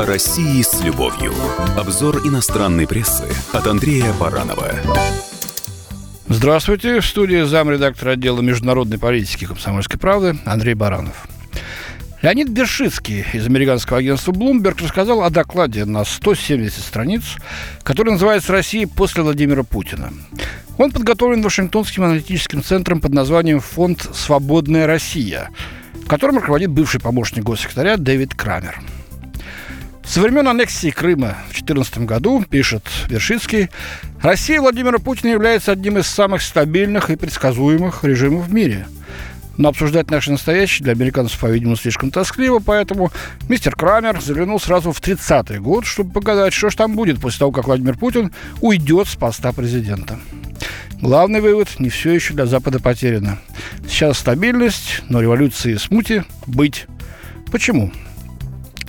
О России с любовью. Обзор иностранной прессы от Андрея Баранова. Здравствуйте. В студии замредактора отдела международной политики комсомольской правды Андрей Баранов. Леонид Бершицкий из американского агентства Bloomberg рассказал о докладе на 170 страниц, который называется «Россия после Владимира Путина». Он подготовлен Вашингтонским аналитическим центром под названием «Фонд «Свободная Россия», которым руководит бывший помощник госсекретаря Дэвид Крамер. Со времен аннексии Крыма в 2014 году, пишет Вершицкий, Россия Владимира Путина является одним из самых стабильных и предсказуемых режимов в мире. Но обсуждать наше настоящее для американцев, по-видимому, слишком тоскливо, поэтому мистер Крамер заглянул сразу в 30-й год, чтобы показать, что же там будет после того, как Владимир Путин уйдет с поста президента. Главный вывод – не все еще для Запада потеряно. Сейчас стабильность, но революции смути быть. Почему?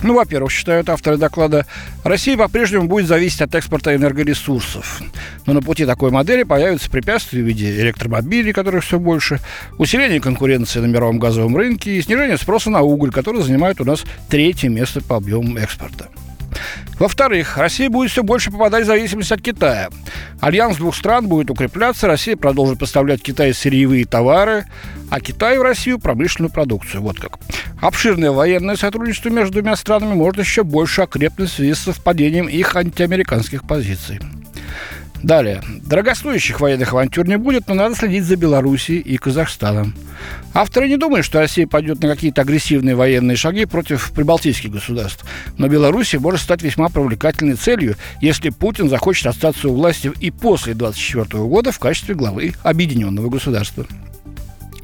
Ну, во-первых, считают авторы доклада, Россия по-прежнему будет зависеть от экспорта энергоресурсов. Но на пути такой модели появятся препятствия в виде электромобилей, которых все больше, усиление конкуренции на мировом газовом рынке и снижение спроса на уголь, который занимает у нас третье место по объему экспорта. Во-вторых, Россия будет все больше попадать в зависимость от Китая. Альянс двух стран будет укрепляться, Россия продолжит поставлять в Китай сырьевые товары, а Китай в Россию промышленную продукцию. Вот как. Обширное военное сотрудничество между двумя странами может еще больше окрепнуть в связи с совпадением их антиамериканских позиций. Далее. Дорогостоящих военных авантюр не будет, но надо следить за Белоруссией и Казахстаном. Авторы не думают, что Россия пойдет на какие-то агрессивные военные шаги против прибалтийских государств. Но Белоруссия может стать весьма привлекательной целью, если Путин захочет остаться у власти и после 2024 года в качестве главы объединенного государства.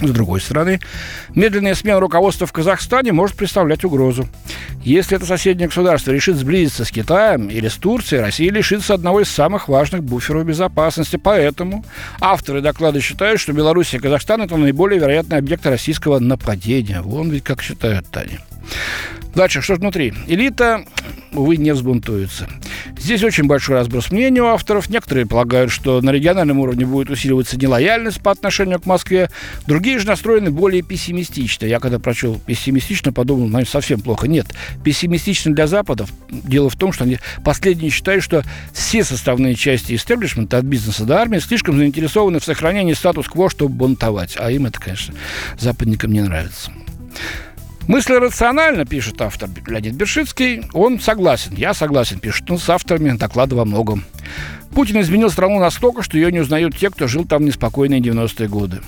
С другой стороны, медленная смена руководства в Казахстане может представлять угрозу. Если это соседнее государство решит сблизиться с Китаем или с Турцией, Россия лишится одного из самых важных буферов безопасности. Поэтому авторы доклада считают, что Беларусь и Казахстан – это наиболее вероятные объекты российского нападения. Вон ведь как считают они. Дальше, что внутри? Элита, увы, не взбунтуется. Здесь очень большой разброс мнений у авторов. Некоторые полагают, что на региональном уровне будет усиливаться нелояльность по отношению к Москве. Другие же настроены более пессимистично. Я когда прочел пессимистично, подумал, ну, совсем плохо. Нет, пессимистично для Западов. Дело в том, что они последние считают, что все составные части истеблишмента, от бизнеса до армии, слишком заинтересованы в сохранении статус-кво, чтобы бунтовать. А им это, конечно, западникам не нравится. Мысли рационально, пишет автор Леонид Бершицкий, он согласен. Я согласен, пишет он с авторами доклада во многом. Путин изменил страну настолько, что ее не узнают те, кто жил там в неспокойные 90-е годы.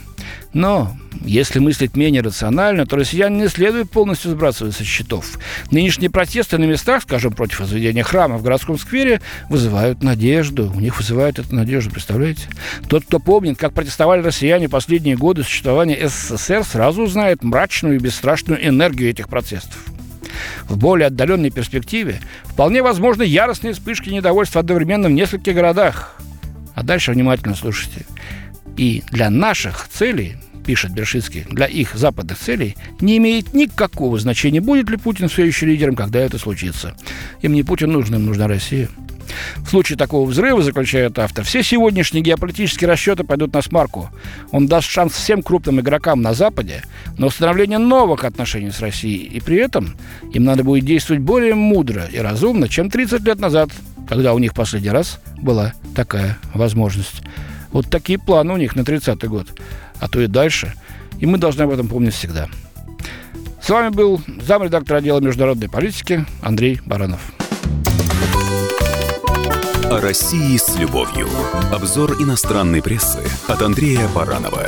Но если мыслить менее рационально, то россиян не следует полностью сбрасывать со счетов. Нынешние протесты на местах, скажем, против возведения храма в городском сквере, вызывают надежду. У них вызывают эту надежду, представляете? Тот, кто помнит, как протестовали россияне последние годы существования СССР, сразу узнает мрачную и бесстрашную энергию этих протестов. В более отдаленной перспективе вполне возможны яростные вспышки недовольства одновременно в нескольких городах. А дальше внимательно слушайте. И для наших целей пишет Бершицкий, для их западных целей не имеет никакого значения, будет ли Путин еще лидером, когда это случится. Им не Путин нужен, им нужна Россия. В случае такого взрыва, заключает автор, все сегодняшние геополитические расчеты пойдут на смарку. Он даст шанс всем крупным игрокам на Западе на установление новых отношений с Россией. И при этом им надо будет действовать более мудро и разумно, чем 30 лет назад, когда у них последний раз была такая возможность. Вот такие планы у них на 30-й год, а то и дальше. И мы должны об этом помнить всегда. С вами был замредактор отдела международной политики Андрей Баранов. О России с любовью. Обзор иностранной прессы от Андрея Баранова.